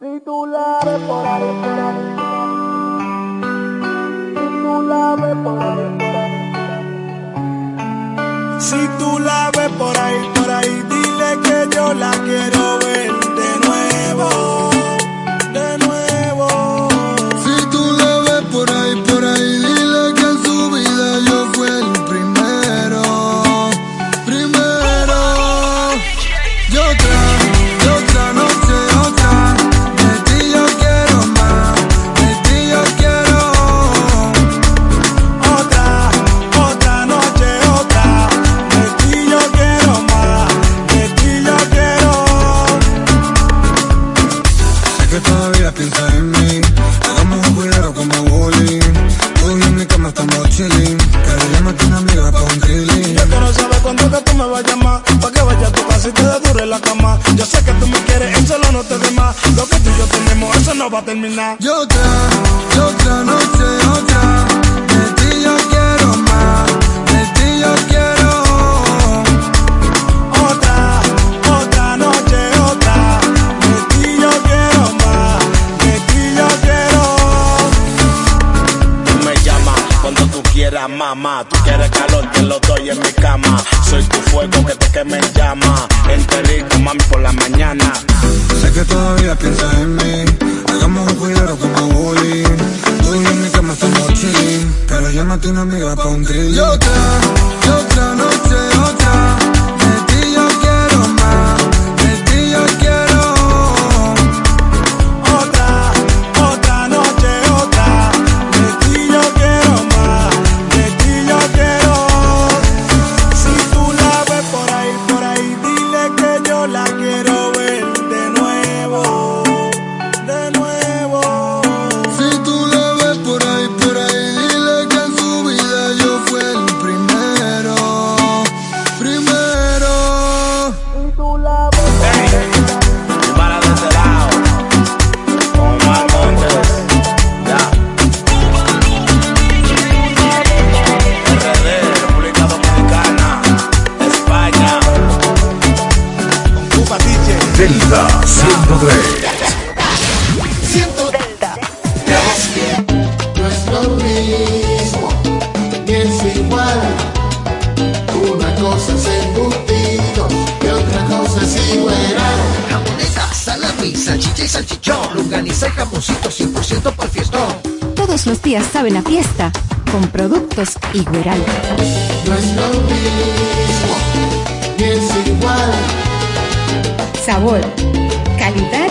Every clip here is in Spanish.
Si ves por ahí, por ahí. Si ves por ahí, por ahí. Si tú la ves por ahí, no va a terminar. Y otra, y otra noche, otra. De ti yo quiero más. De ti yo quiero. Tú quieras, mamá. Tú quieres calor, te lo doy en mi cama. Soy tu fuego que te queme en llama. Enterito, mami, por la mañana. Sé que todavía piensas en mí. Hagamos un cuidado como bowling. Tú y en mi cama estamos chilling. Pero ya no tiene amiga pa' un trilling. Y otra, y otra noche, días saben a fiesta con productos Igueral. No es lo mismo, ni es igual. Sabor, calidad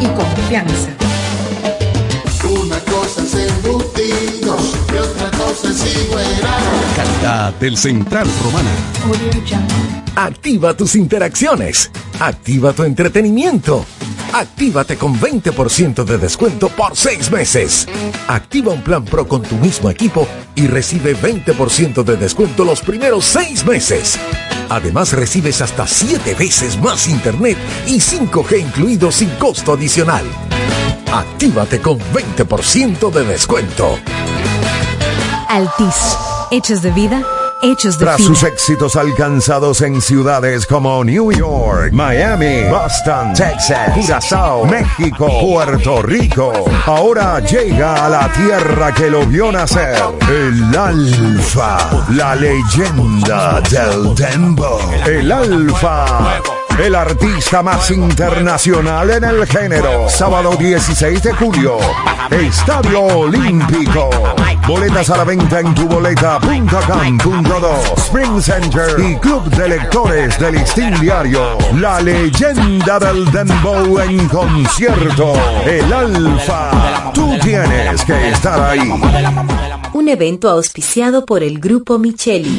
y confianza. Una cosa es embutidos y otra cosa es igual. Calidad del Central Romana. Activa tus interacciones. Activa tu entretenimiento. Actívate con 20% de descuento por 6 meses. Activa un plan Pro con tu mismo equipo y recibe 20% de descuento los primeros 6 meses. Además recibes hasta 7 veces más internet y 5G incluido sin costo adicional. Actívate con 20% de descuento. Altis. Hechos de vida, hechos de Tras sus éxitos alcanzados en ciudades como New York, Miami, Boston, Texas, Curazao, México, Puerto Rico, ahora llega a la tierra que lo vio nacer, el Alfa, la leyenda del Dembo, el Alfa. El artista más internacional en el género. Sábado 16 de julio. Estadio Olímpico. Boletas a la venta en tuboleta.com.do. Spring Center y Club de Lectores del Listín Diario. La leyenda del Dembow en concierto. El Alfa. Tú tienes que estar ahí. Un evento auspiciado por el Grupo Micheli.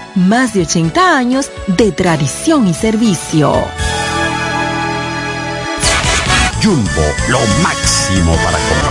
más de 80 años de tradición y servicio. Jumbo, lo máximo para comprar.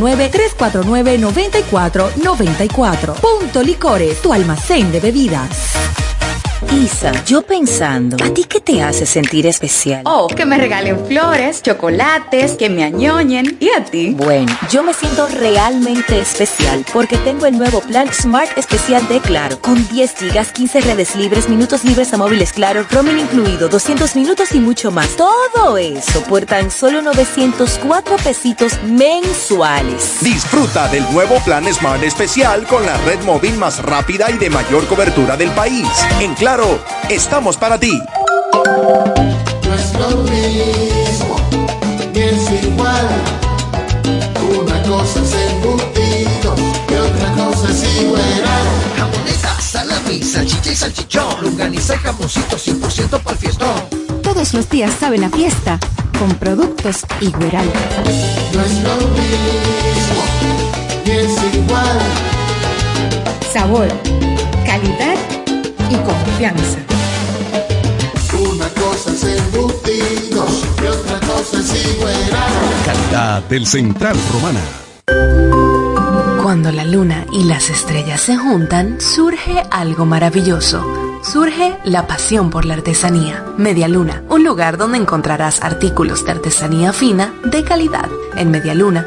809-349-9494. Punto Licores, tu almacén de bebidas. Isa, yo pensando, ¿a ti qué te hace sentir especial? Oh, que me regalen flores, chocolates, que me añoñen. ¿Y a ti? Bueno, yo me siento realmente especial porque tengo el nuevo plan Smart Especial de Claro, con 10 gigas, 15 redes libres, minutos libres a móviles Claro, roaming incluido, 200 minutos y mucho más. Todo eso por tan solo 904 pesitos mensuales. Disfruta del nuevo plan Smart Especial con la red móvil más rápida y de mayor cobertura del país. En Claro, estamos para ti. No es lo mismo, ni es igual. Una cosa es embutido y otra cosa es igual. Jamoneta, salami, salchicha y salchichón. Lunganiza y jamoncito 100% para el fiestón. Todos los días saben a fiesta con productos Igueral. No es lo mismo, ni es igual. Sabor, calidad y confianza. Una cosa es embutido y otra cosa es igual. Calidad del Central Romana. Cuando la luna y las estrellas se juntan, surge algo maravilloso. Surge la pasión por la artesanía. Media Luna, un lugar donde encontrarás artículos de artesanía fina de calidad. En Media Luna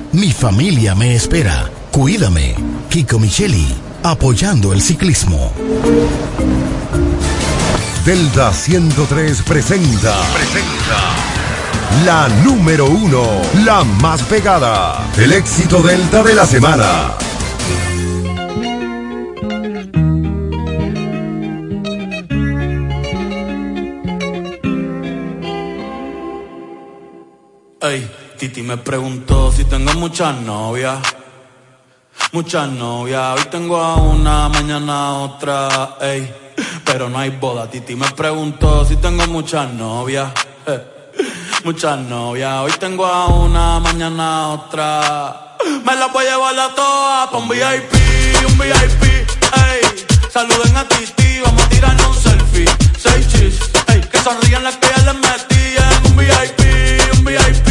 mi familia me espera. Cuídame. Kiko Micheli, apoyando el ciclismo. Delta 103 presenta. Presenta. La número uno, la más pegada. El éxito Delta de la semana. Ey, Titi me preguntó si tengo muchas novias. Muchas novias, hoy tengo a una, mañana otra, ey. Pero no hay boda, Titi me preguntó si tengo muchas novias. Muchas novias, hoy tengo a una, mañana otra. Me las voy a llevar a todas pa' un VIP, un VIP, ey. Saluden a Titi, vamos a tirarnos un selfie. Seis chis, ey. Que sonrían las que ya les metí en un VIP, un VIP,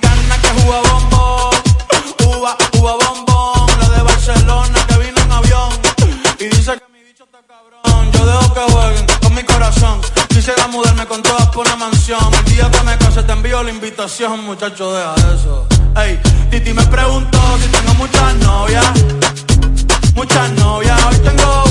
envío la invitación, muchacho, deja eso. Ey, Titi me preguntó si tengo muchas novias. Muchas novias, hoy tengo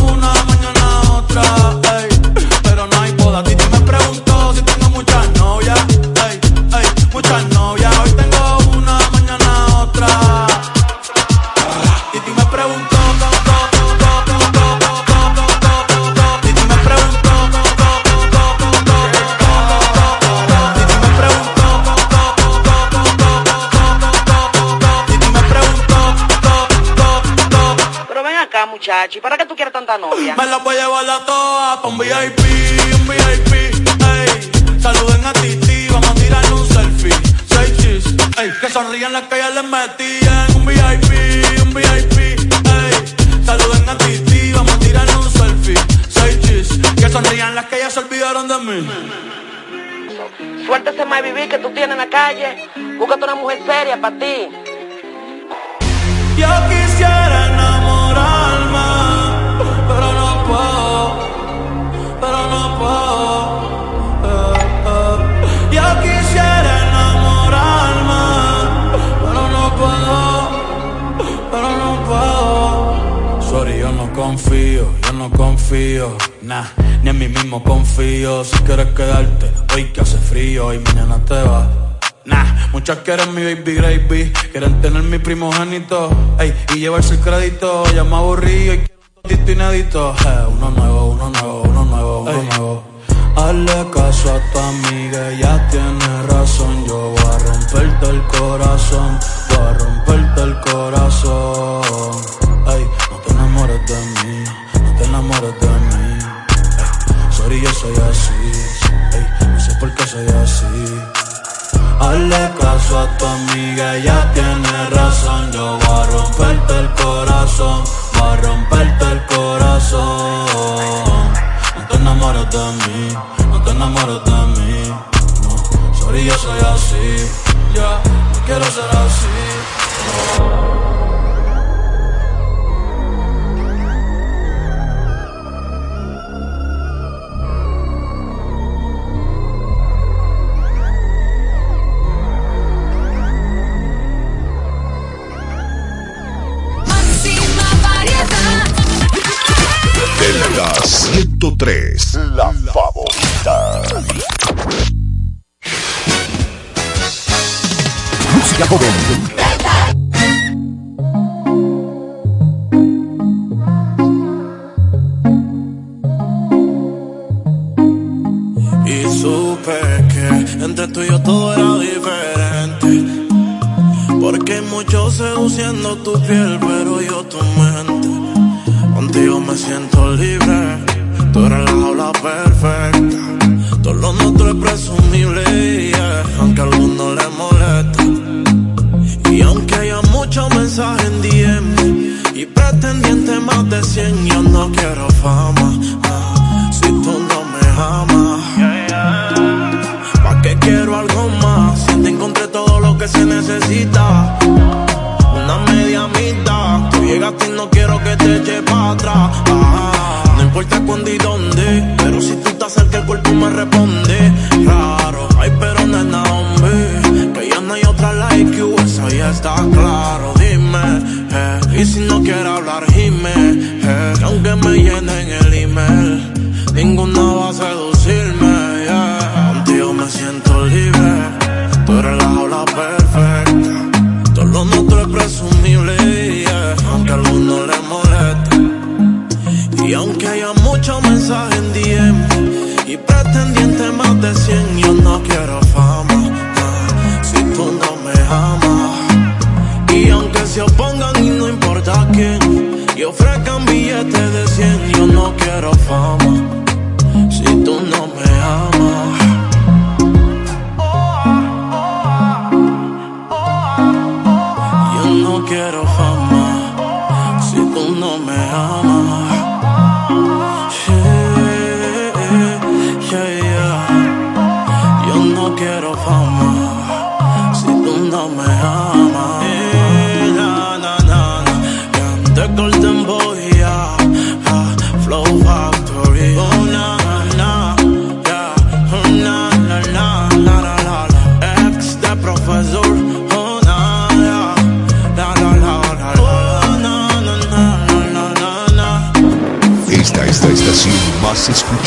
acá, muchacho, ¿y para qué tú quieres tanta novia? Me la voy a llevar a todas pa' un VIP, un VIP, ey. Saluden a Titi, vamos a tirarle un selfie. Seis chis, ey. Que sonrían las que ya les metían. Un VIP, un VIP, ey. Saluden a Titi, vamos a tirarle un selfie. Seis chis, que sonrían las que ya se olvidaron de mí. Suerte ese más vivir que tú tienes en la calle. Búscate una mujer seria para ti. Yo quisiera confío, yo no confío, nah, ni en mí mismo confío. Si quieres quedarte, hoy que hace frío y mañana te vas. Nah, muchas quieren mi baby gravy, quieren tener mi primogénito, ey, y llevarse el crédito, ya me aburrí y quiero un inédito. Eh, uno nuevo, uno nuevo, uno nuevo, uno nuevo. Hazle caso a tu amiga, ella tiene razón, yo voy a romperte el corazón, voy a romperte el corazón. No quieres hablar, gime, eh, que aunque me llenen el email, ninguna va a seducirme. yeah. Contigo me siento libre, tú eres la jaula perfecta. Todo lo nuestro es presumible, aunque a algunos les moleste. Y aunque haya muchos mensajes en DM y pretendientes más de 100, yo no quiero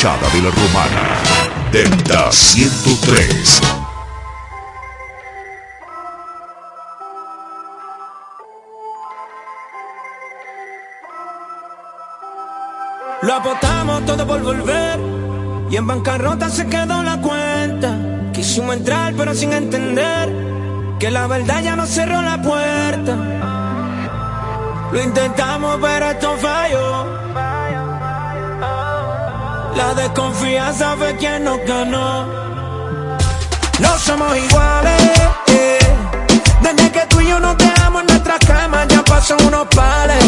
escuchada de la romana. Delta 103. Lo apostamos todo por volver y en bancarrota se quedó la cuenta. Quisimos entrar pero sin entender que la verdad ya nos cerró la puerta. Lo intentamos pero esto falló. La desconfianza fue quien nos ganó. No somos iguales. eh. Desde que tú y yo nos dejamos en nuestra cama ya pasan unos pares.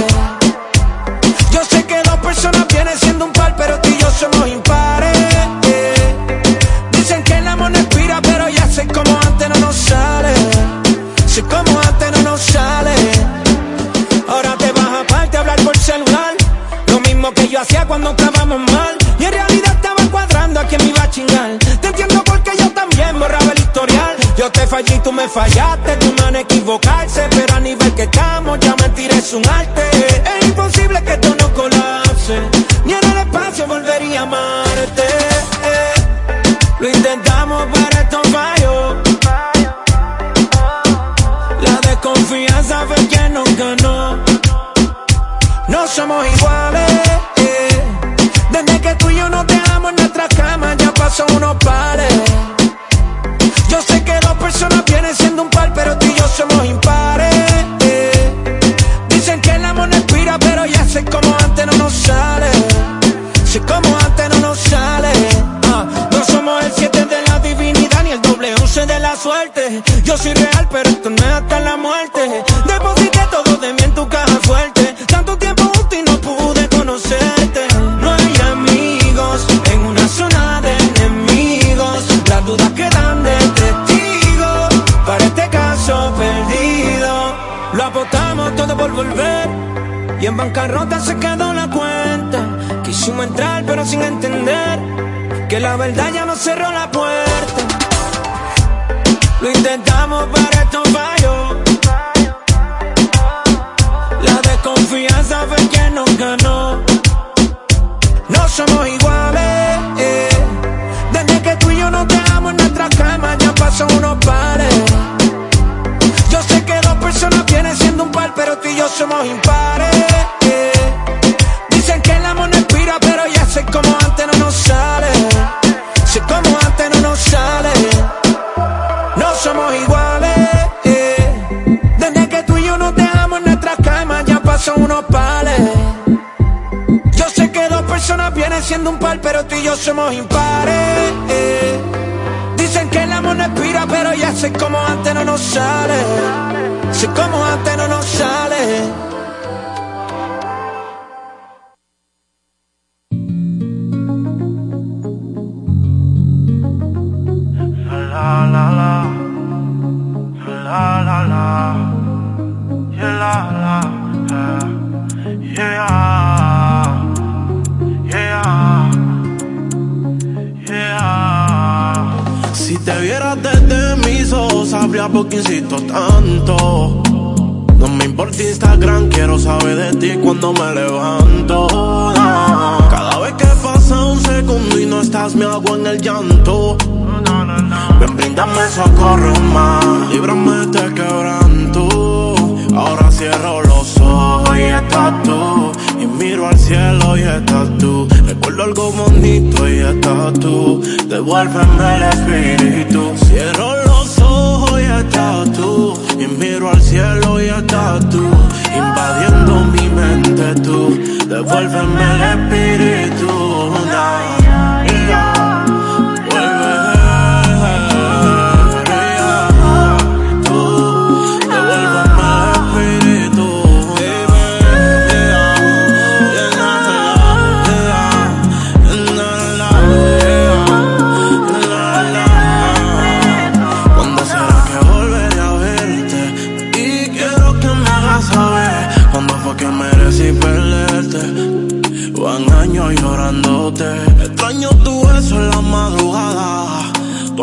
Que la verdad ya nos cerró la puerta. Lo intentamos pero esto falló. La desconfianza fue quien nos ganó. No somos iguales. eh. Desde que tú y yo nos dejamos en nuestra cama ya pasó unos pares. Yo sé que dos personas vienen siendo un par, pero tú y yo somos impares. eh. Dicen que el amor no expira, pero ya sé como vienen siendo un par, pero tú y yo somos impares. Dicen que el amor no expira, pero ya sé como antes no nos sale. Sé como antes no nos sale. Qué insisto tanto. No me importa Instagram, quiero saber de ti cuando me levanto. Cada vez que pasa un segundo y no estás, me hago en el llanto. Ven, brindame socorro más, líbrame de este quebranto. Ahora cierro los ojos y estás tú. Y miro al cielo y estás tú. Recuerdo algo bonito y estás tú. Devuélveme el espíritu. Cierro los estás tú. Y miro al cielo y estás tú. Invadiendo mi mente tú. Devuélveme el espíritu.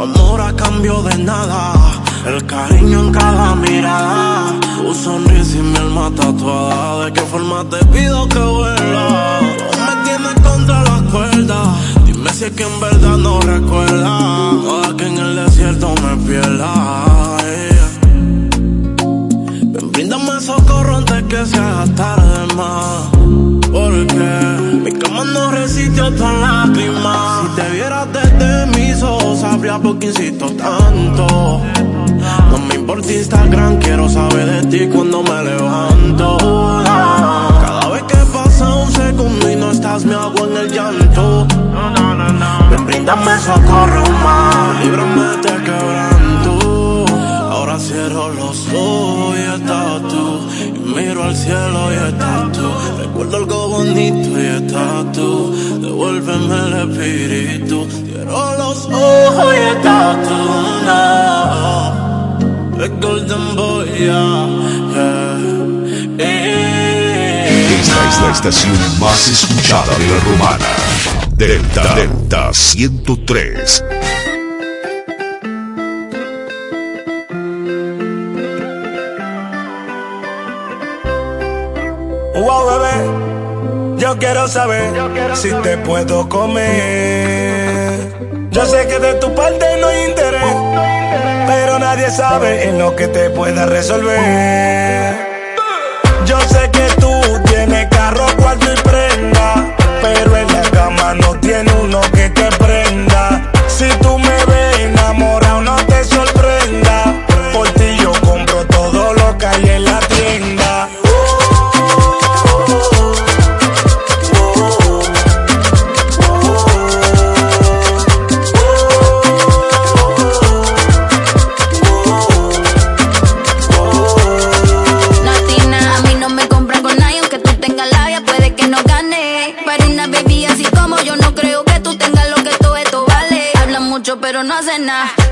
Amor a cambio de nada. El cariño en cada mirada. Tu sonrisa y mi alma tatuada. ¿De qué forma te pido que vuelva? No me tienes contra la cuerda. Dime si es que en verdad no recuerda. Toda que en el desierto me pierda. Ven, bríndame socorro antes que se haga tarde más. Porque mi cama no resistió tus lágrimas. Si te vieras desde mis ojos, sabría por qué insisto tanto. No me importa Instagram, quiero saber de ti cuando me levanto. Cada vez que pasa un segundo y no estás, me hago en el llanto. Ven, bríndame socorro más, líbrame de este quebranto. Ahora cierro los ojos miro al cielo y estás tú. Recuerdo algo bonito y estás tú. Devuélveme el espíritu. Cierro los ojos y estás tú. No. The Golden Boy, yeah, yeah. Esta es la estación más escuchada de la romana. Delta Delta 103. Yo quiero saber si te puedo comer. Yo sé que de tu parte no hay interés, pero nadie sabe en lo que te pueda resolver. Yo sé que tú tienes carro, cuarto y prenda,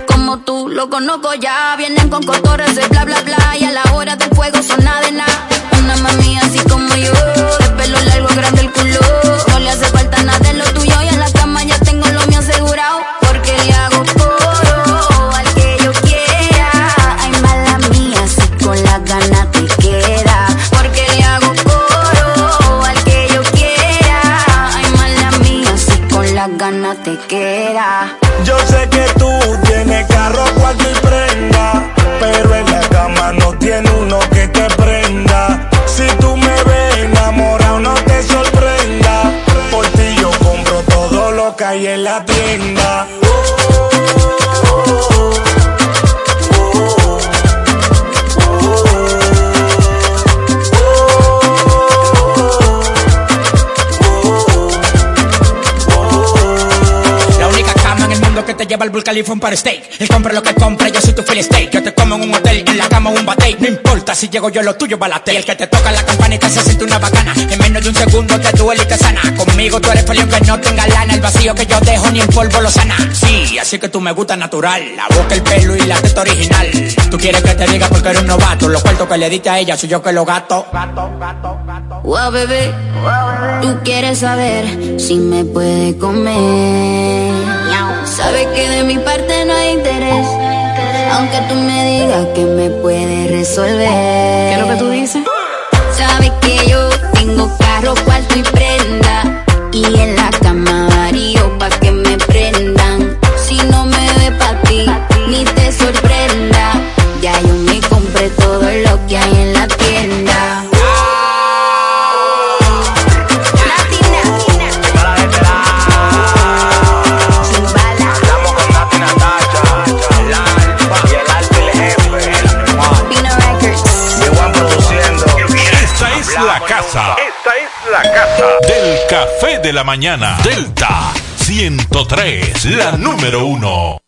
Como tú, lo conozco ya. Vienen con cotorres de bla bla bla. Y a la hora del fuego son nada de nada. Una mami así como yo, de pelo largo, grande el culo. No le hace falta nada de lo tuyo. Y en la cama ya tengo lo mío asegurado. Porque le hago coro al que yo quiera. Ay, mala mía, si con la gana te queda. Porque le hago coro al que yo quiera. Ay, mala mía, si con la gana te queda. Hay en la tienda. El lleva al Burj Khalifa un par steak. Él compra lo que compra, yo soy tu fill steak. Yo te como en un hotel, en la cama un bate. No importa si llego yo, lo tuyo balate. Y el que te toca la campanita se siente una bacana. En menos de un segundo te duele y te sana. Conmigo tú eres feliz que no tenga lana. El vacío que yo dejo ni en polvo lo sana. Sí, así que tú me gusta natural. La boca, el pelo y la teta original. Tú quieres que te diga porque eres un novato. Los cuartos que le diste a ella soy yo que lo gato. Wow, bebé, tú quieres saber si me puede comer. Sabes que de mi parte no hay interés. Aunque tú me digas que me puede resolver. ¿Qué es lo que tú dices? Sabes que yo tengo carro, cuarto y prenda. Y en la cama mañana. Delta 103, la número uno.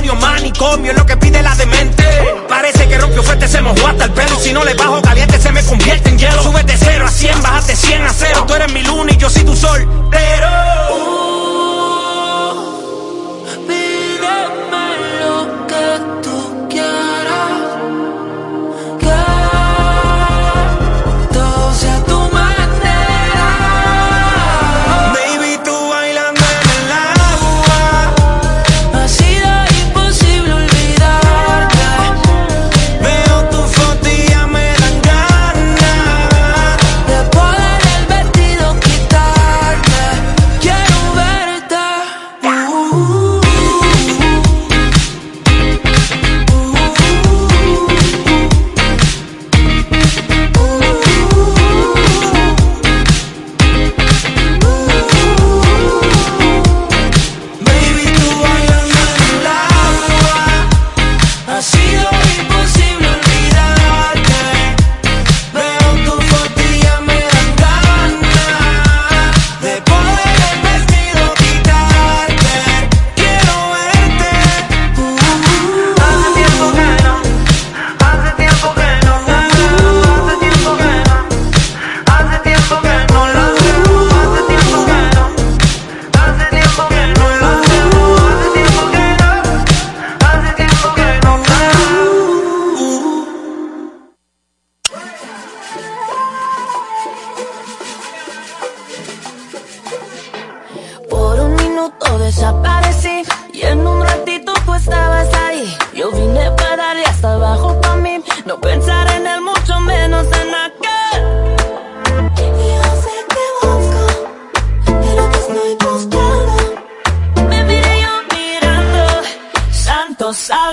Matrimonio, manicomio, es lo que pide la demente. Parece que rompió fuerte, se mojó hasta el pelo. Si no le bajo caliente, se me convierte en hielo. Sube de 0 a 100, bájate 100 a 0. Tú eres mi luna y yo soy tu sol.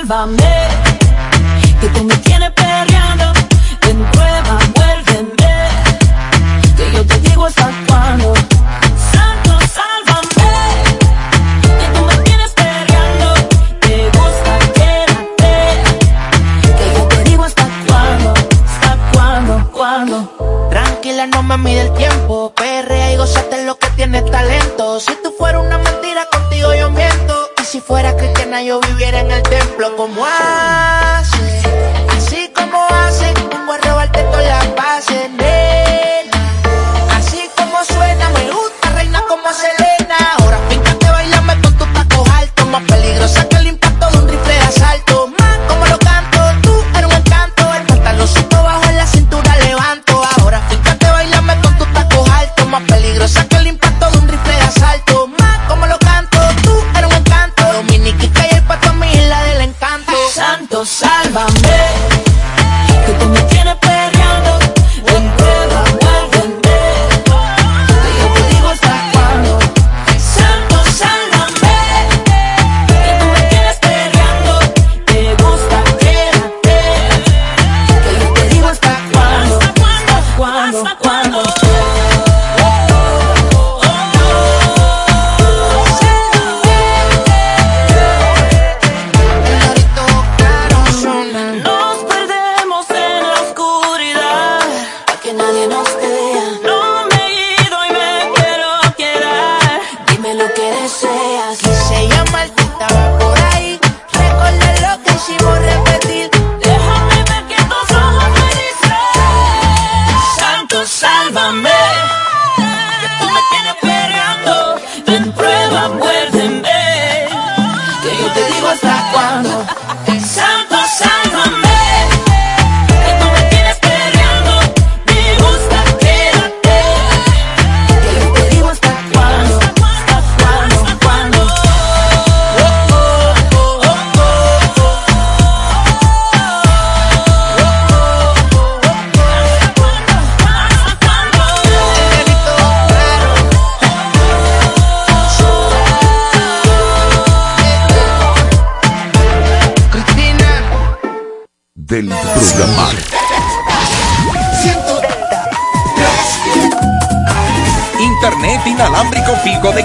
by me. en prueba, muérdeme. Que yo te digo hasta cuándo. Santo, sálvame.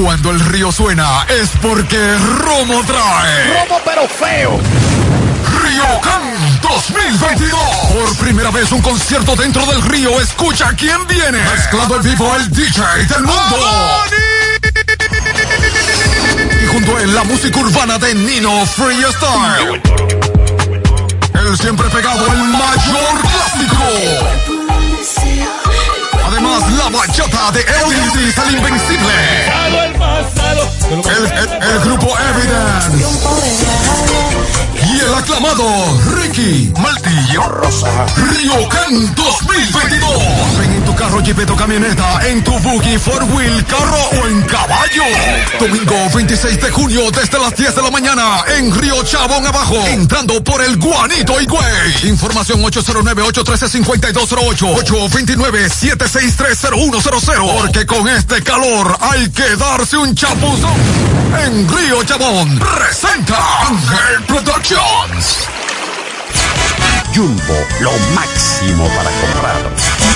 Cuando el río suena es porque Romo trae. Romo pero feo. Río Can 2022. Por primera vez un concierto dentro del río. Escucha quién viene. Mezclando en vivo el DJ del mundo. Y junto a él la música urbana de Nino Freestyle. El siempre pegado, el mayor clásico. Además, la bachata de Evidence, el invencible. El, el- el grupo Evidence. Y el aclamado Ricky Martillo Río Can 2022. Ven en tu carro, jeepeta o camioneta, en tu buggy, four wheel, carro o en caballo. Domingo 26 de junio desde las 10 de la mañana en Río Chabón abajo, entrando por el Guanito y Güey. Información 809-813-5208, 829-7630100. Porque con este calor hay que darse un chapuzón. En Río Chabón presenta Ángel Productions. Jumbo, lo máximo para comprar.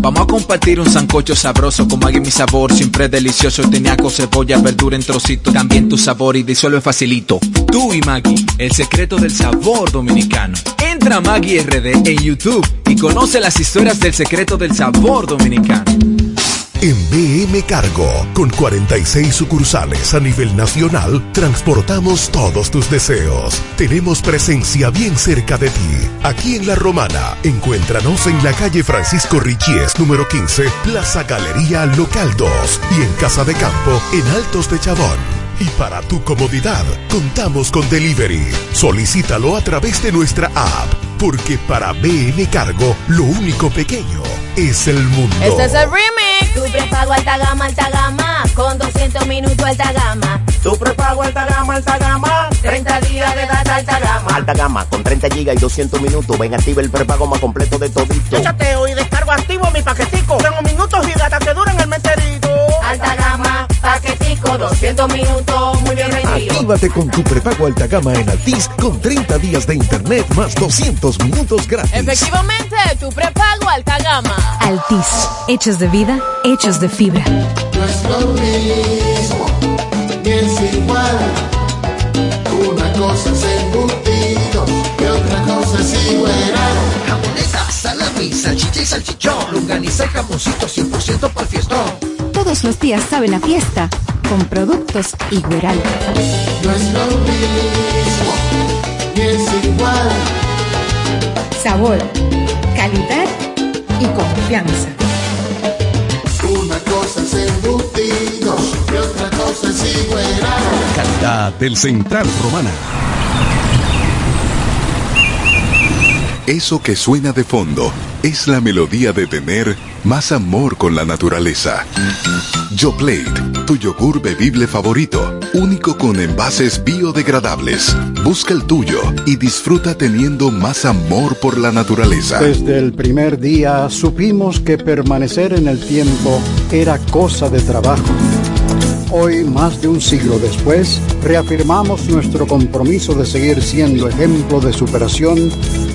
Vamos a compartir un sancocho sabroso con Maggi mi sabor, siempre delicioso, teniaco, cebolla, verdura en trocitos, también tu sabor y disuelve facilito. Tú y Maggi, el secreto del sabor dominicano. Entra a Maggi RD en YouTube y conoce las historias del secreto del sabor dominicano. En BM Cargo, con 46 sucursales a nivel nacional, transportamos todos tus deseos. Tenemos presencia bien cerca de ti. Aquí en La Romana, encuéntranos en la calle Francisco Richies, número 15, Plaza Galería Local 2 y en Casa de Campo, en Altos de Chabón. Y para tu comodidad, contamos con delivery. Solicítalo a través de nuestra app, porque para BM Cargo, lo único pequeño es el mundo. Este es el remix. Tu prepago alta gama, alta gama. Con 200 minutos alta gama. Tu prepago alta gama, alta gama. 30 días de data alta gama. Alta gama con 30 gigas y 200 minutos. Ven, activa el prepago más completo de todito. Yo chateo y descargo activo mi paquetico. Tengo minutos y data que duran el meterito. Paquetico, 200 minutos, muy bien rendido. Actívate con tu prepago alta gama en Altis con 30 días de internet más 200 minutos gratis. Efectivamente, tu prepago alta gama. Altis, hechos de vida, hechos de fibra. No es lo mismo, ni es igual. Una cosa es embutido y otra cosa es igual. Jamoneta, salami, salchicha y salchichón. Lunganiza y jamoncito 100% para el fiestón. Todos los días saben a fiesta con productos Igueral. No es lo mismo, ni es igual. Sabor, calidad y confianza. Una cosa es embutido y otra cosa es igual. Calidad del Central Romana. Eso que suena de fondo es la melodía de tener más amor con la naturaleza. Yoplait, tu yogur bebible favorito, único con envases biodegradables. Busca el tuyo y disfruta teniendo más amor por la naturaleza. Desde el primer día supimos que permanecer en el tiempo era cosa de trabajo. Hoy, más de un siglo después, reafirmamos nuestro compromiso de seguir siendo ejemplo de superación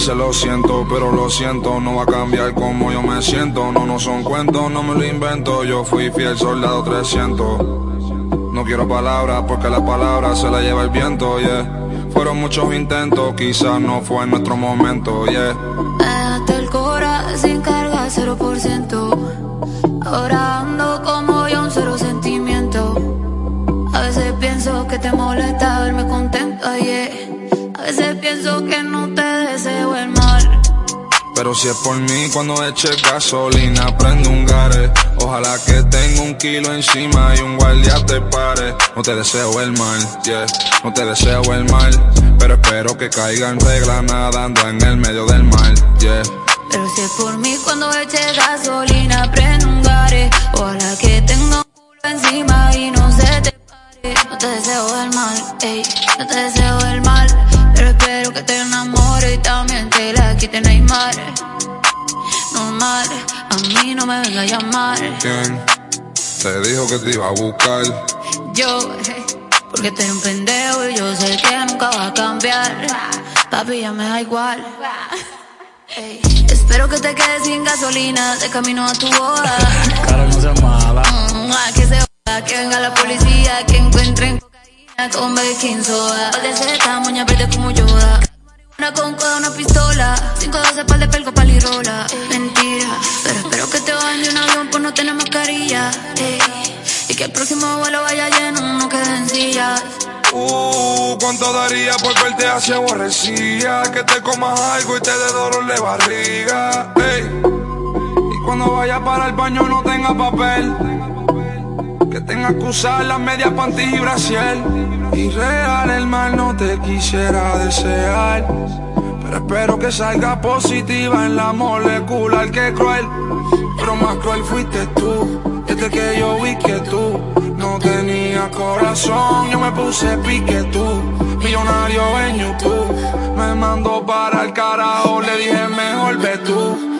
Dice lo siento, pero lo siento, no va a cambiar como yo me siento. No, no son cuentos, no me lo invento. Yo fui fiel soldado 300. No quiero palabras porque las palabras se las lleva el viento, yeah. Fueron muchos intentos, quizás no fue nuestro momento, yeah. Déjate el cora sin carga, 0%. Ahora ando como yo, un cero sentimiento. A veces pienso que te molesta verme contento, yeah. A veces pienso que no te. Pero si es por mí, cuando eche gasolina, prende un gare. Ojalá que tenga un kilo encima y un guardia te pare. No te deseo el mal, yeah, no te deseo el mal. Pero espero que caiga en regla nadando en el medio del mar, yeah. Pero si es por mí, cuando eche gasolina, prende un gare. Ojalá que tenga un culo encima y no se te pare. No te deseo el mal, ey, no te deseo el mal. Pero espero que te enamore y también te la quite Neymar. Normal, a mí no me venga a llamar. ¿Quién te dijo que te iba a buscar? Yo, eh, porque tú eres un pendejo y yo sé que nunca va a cambiar. Papi, ya me da igual. Espero que te quedes sin gasolina de camino a tu boda. Cara, no seas mala. Mm, que se joda, que venga la policía, que encuentren con baking soda. De Z, moña verde como Yoda. Una con coda, una pistola. 512 pal de pelco, palirola. Mentira, pero espero que te bajen de un avión por no tener mascarilla. Y que el próximo vuelo vaya lleno, no quede en sillas. Uh, cuánto daría por verte así aborrecida. Que te comas algo y te dé dolor de barriga. Ey. Y cuando vaya para el baño no tenga papel. Que tenga que usar las medias panties y brasier. Y real el mal no te quisiera desear. Pero espero que salga positiva en la molecular que cruel. Pero más cruel fuiste tú. Desde que yo vi que tú no tenías corazón, yo me puse pique tú. Millonario en YouTube. Me mandó para el carajo, le dije mejor ve tú.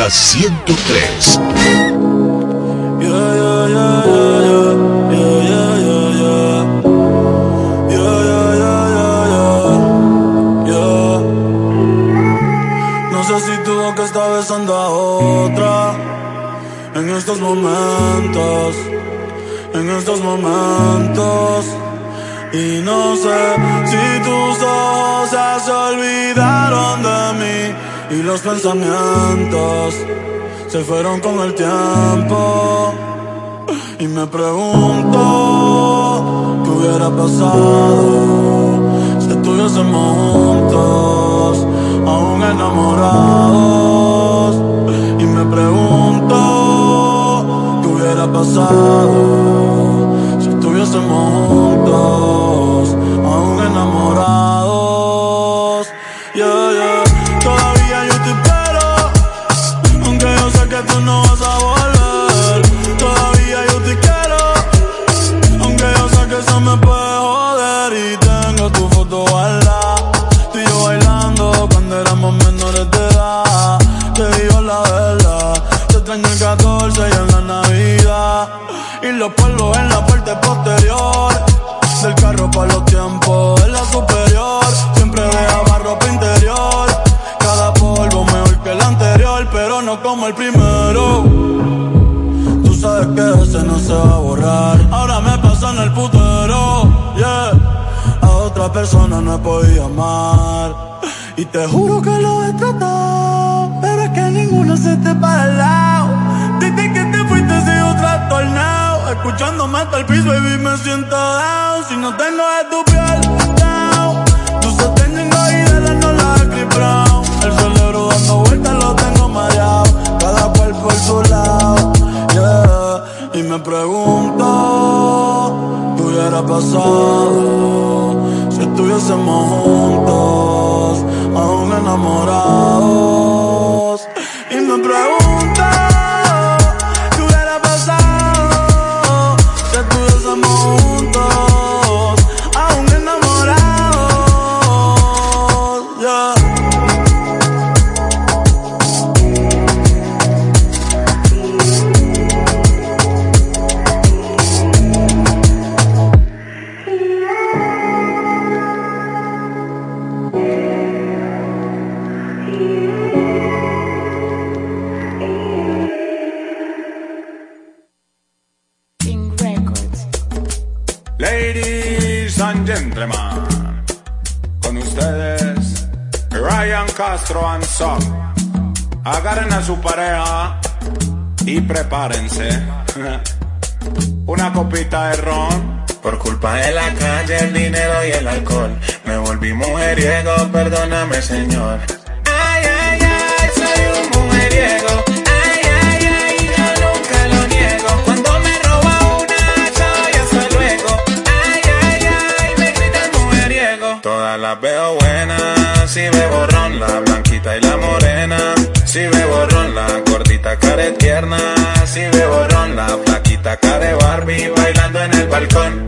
Delta 103. No sé si tuvo que estar besando a otra en estos momentos, en estos momentos. Y no sé si tus ojos se olvidaron de mí y los pensamientos se fueron con el tiempo. Y me pregunto qué hubiera pasado si estuviésemos juntos, aún enamorados. Y me pregunto qué hubiera pasado si estuviésemos juntos, primero. Tú sabes que ese no se va a borrar. Ahora me pasa en el putero, yeah. A otra persona no he podido amar. Y te juro que lo he tratado, pero es que ninguno se te para al lado. Que te fuiste sigo trastornado. Escuchándome hasta el piso, baby, me siento down. Si no tengo de tu piel, pasado si estuviésemos juntos, aún enamorados? Agarren a su pareja y prepárense. Una copita de ron. Por culpa de la calle, el dinero y el alcohol, me volví mujeriego, perdóname señor. Ay, ay, ay, soy un mujeriego. Ay, ay, ay, yo nunca lo niego. Cuando me roba una, soy hasta luego. Ay, ay, ay, me gritan mujeriego. Todas las veo buenas, si bebo y la morena. Si bebo ron, la gordita care tierna. Si bebo ron, la flaquita care Barbie bailando en el balcón.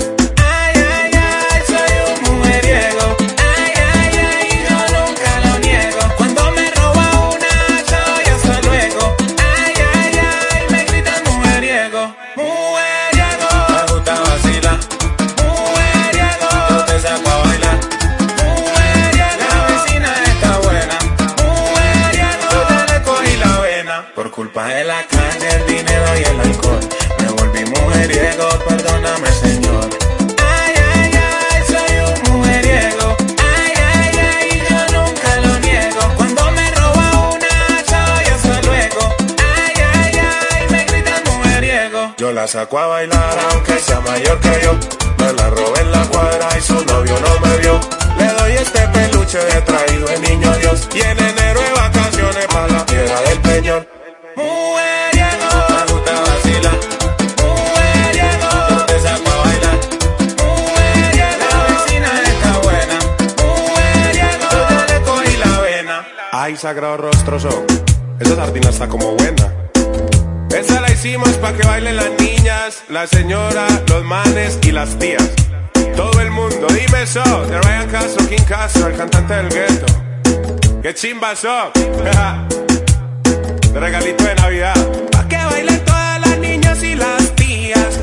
la sacó a bailar aunque sea mayor que yo. Me la robé en la cuadra y su novio no me vio. Le doy este peluche de traído el niño Dios. Y en enero de vacaciones para la piedra del peñón. Ay, sagrado rostroso. Esa sardina está como buena hicimos pa' que bailen las niñas, la señora, los manes y las tías. Todo el mundo, dime eso, de Ryan Castro, King Castro, el cantante del gueto. ¡Qué chimba son! de regalito de Navidad. Pa' que bailen todas las niñas y las tías.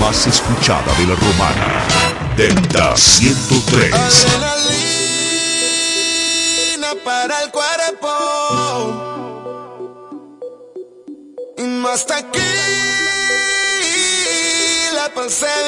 más escuchada de la romana. Delta 103. Adrenalina para el cuerpo. Y más aquí la pasé.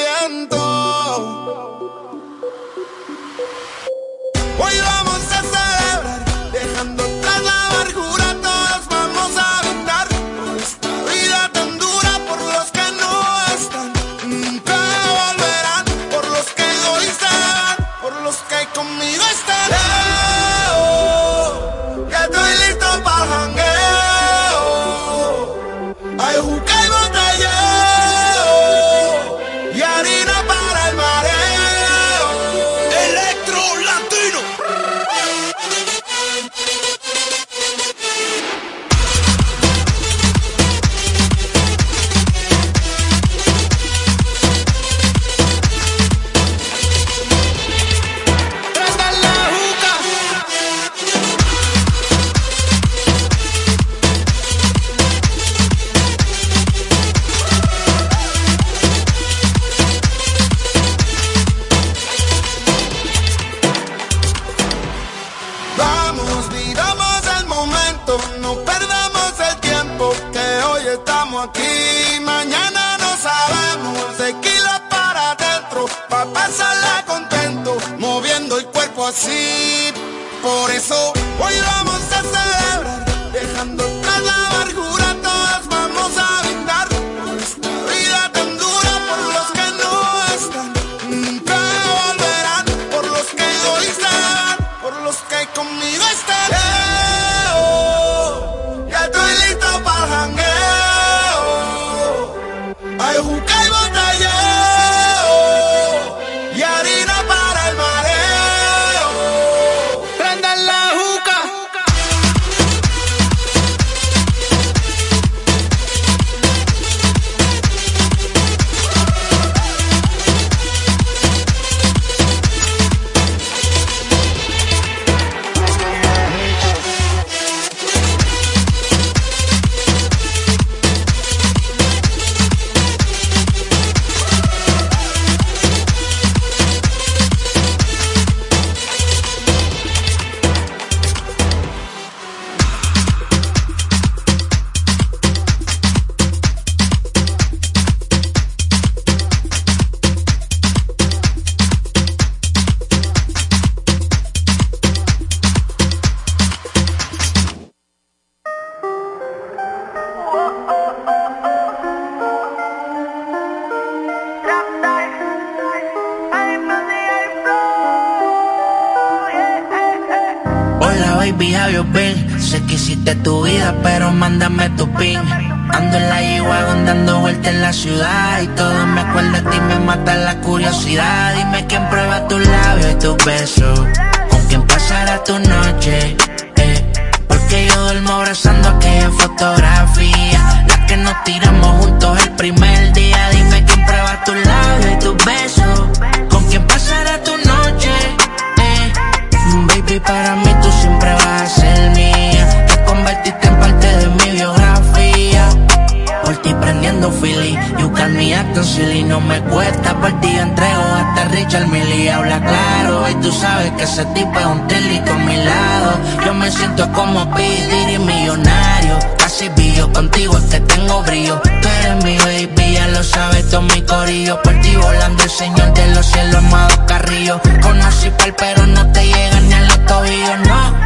contigo es que tengo brillo. Tú eres mi baby, ya lo sabes todo mi corillo. Por ti volando el señor de los cielos, amado Carrillo. Conocí pal, pero no te llegan ni a los tobillos, no.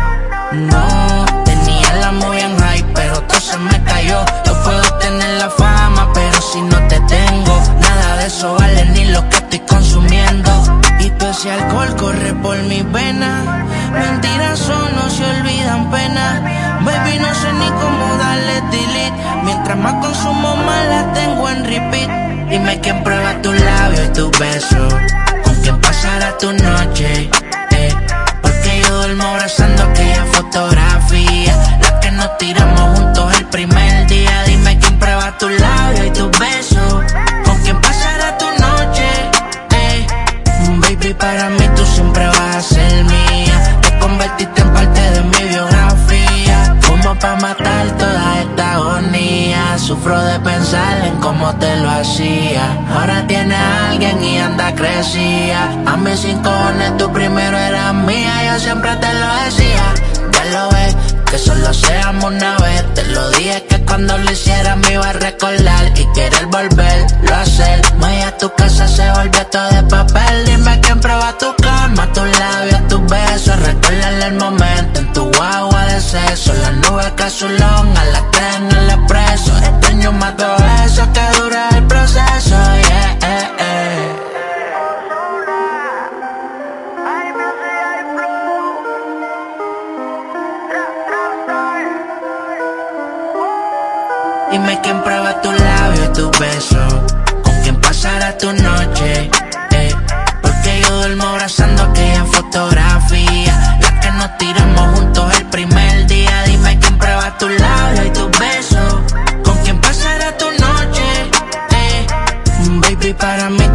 No, tenía la movie en high, pero todo se me cayó. Yo puedo tener la fama, pero si no te tengo, nada de eso vale ni lo que estoy consumiendo. Y todo ese alcohol corre por mis venas. Mentiras son no se olvidan pena. Baby, no sé ni cómo más consumo más la tengo en repeat. Dime quién prueba tus labios y tus besos. Con qué pasará tu noche eh. Porque yo duermo abrazando aquella fotografía. La que nos tiramos juntos el primer día. Dime quién prueba tus labios y tus besos. Con quién pasará tu noche eh. Baby para mí Sufro de pensar en cómo te lo hacía. Ahora tiene a alguien y anda crecía. A mis cinco cojones tú primero eras mía, yo siempre te lo decía. Ya lo ves, que solo seamos una vez. Te lo dije que cuando lo hiciera me iba a recordar y querer volverlo a hacer. Voy a tu casa, se volvió todo de papel. Dime quién prueba tu cama, tus labios, tus besos. Recuérdale el momento en tu exceso Las nubes que a las que no le preso. Este año mato eso que dura el proceso yeah, eh, eh. Dime quién prueba tu labio y tu beso. para mí.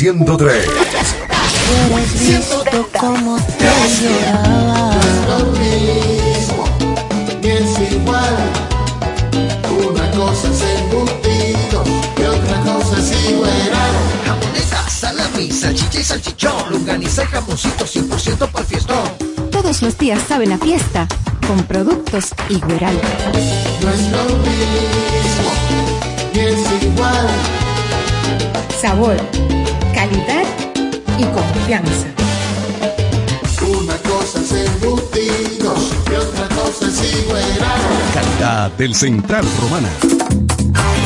103. Siento como te lloraba. Lo mismo, y es igual. Una cosa es embutido y otra cosa es igual jamonesa, salami, salchicha y salchichón, longaniza y jamoncito 100% para fiestón. Todos los días saben a fiesta con productos Igueral. No es lo mismo, y es igual. Sabor calidad y confianza. Una cosa es embutidos y otra cosa es Igueral. Calidad del Central Romana.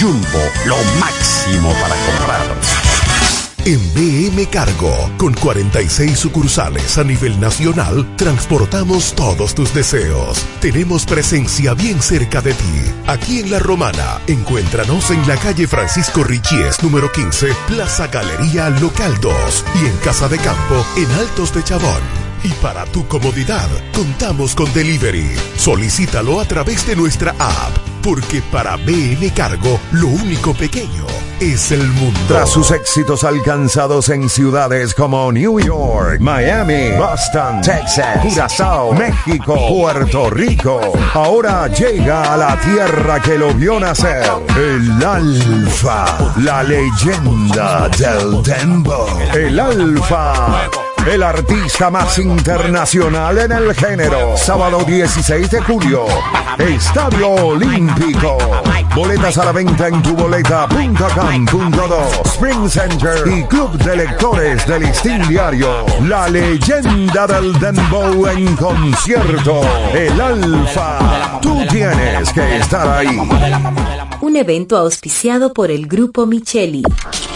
Jumbo, lo máximo para comprar. En BM Cargo, con 46 sucursales a nivel nacional, transportamos todos tus deseos. Tenemos presencia bien cerca de ti. Aquí en La Romana, encuéntranos en la calle Francisco Richies, número 15, Plaza Galería Local 2 y en Casa de Campo, en Altos de Chabón. Y para tu comodidad, contamos con delivery. Solicítalo a través de nuestra app, porque para BM Cargo, lo único pequeño es el mundo. Tras sus éxitos alcanzados en ciudades como New York, Miami, Boston, Texas, Curazao, México, Puerto Rico, ahora llega a la tierra que lo vio nacer, el Alfa, la leyenda del Dembo, el Alfa. El artista más internacional en el género. Sábado 16 de julio. Estadio Olímpico. Boletas a la venta en tuboleta.com.do. Spring Center y Club de Lectores del Listín Diario. La leyenda del Dembow en concierto. El Alfa. Tú tienes que estar ahí. Un evento auspiciado por el Grupo Micheli.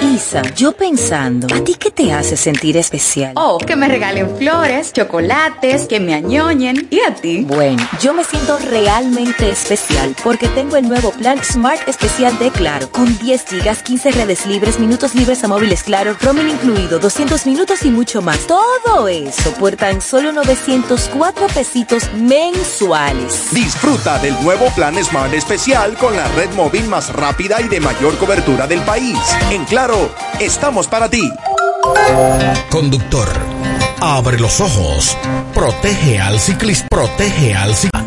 Isa, yo pensando, ¿a ti qué te hace sentir especial? Oh, que me regalen flores, chocolates, que me añoñen. ¿Y a ti? Bueno, yo me siento realmente especial porque tengo el nuevo plan Smart Especial de Claro, con 10 gigas, 15 redes libres, minutos libres a móviles Claro, roaming incluido, 200 minutos y mucho más. Todo eso por tan solo 904 pesitos mensuales. Disfruta del nuevo plan Smart Especial con la red móvil más rápida y de mayor cobertura del país. En Estamos para ti. Conductor, abre los ojos. Protege al ciclista. Protege al ciclista.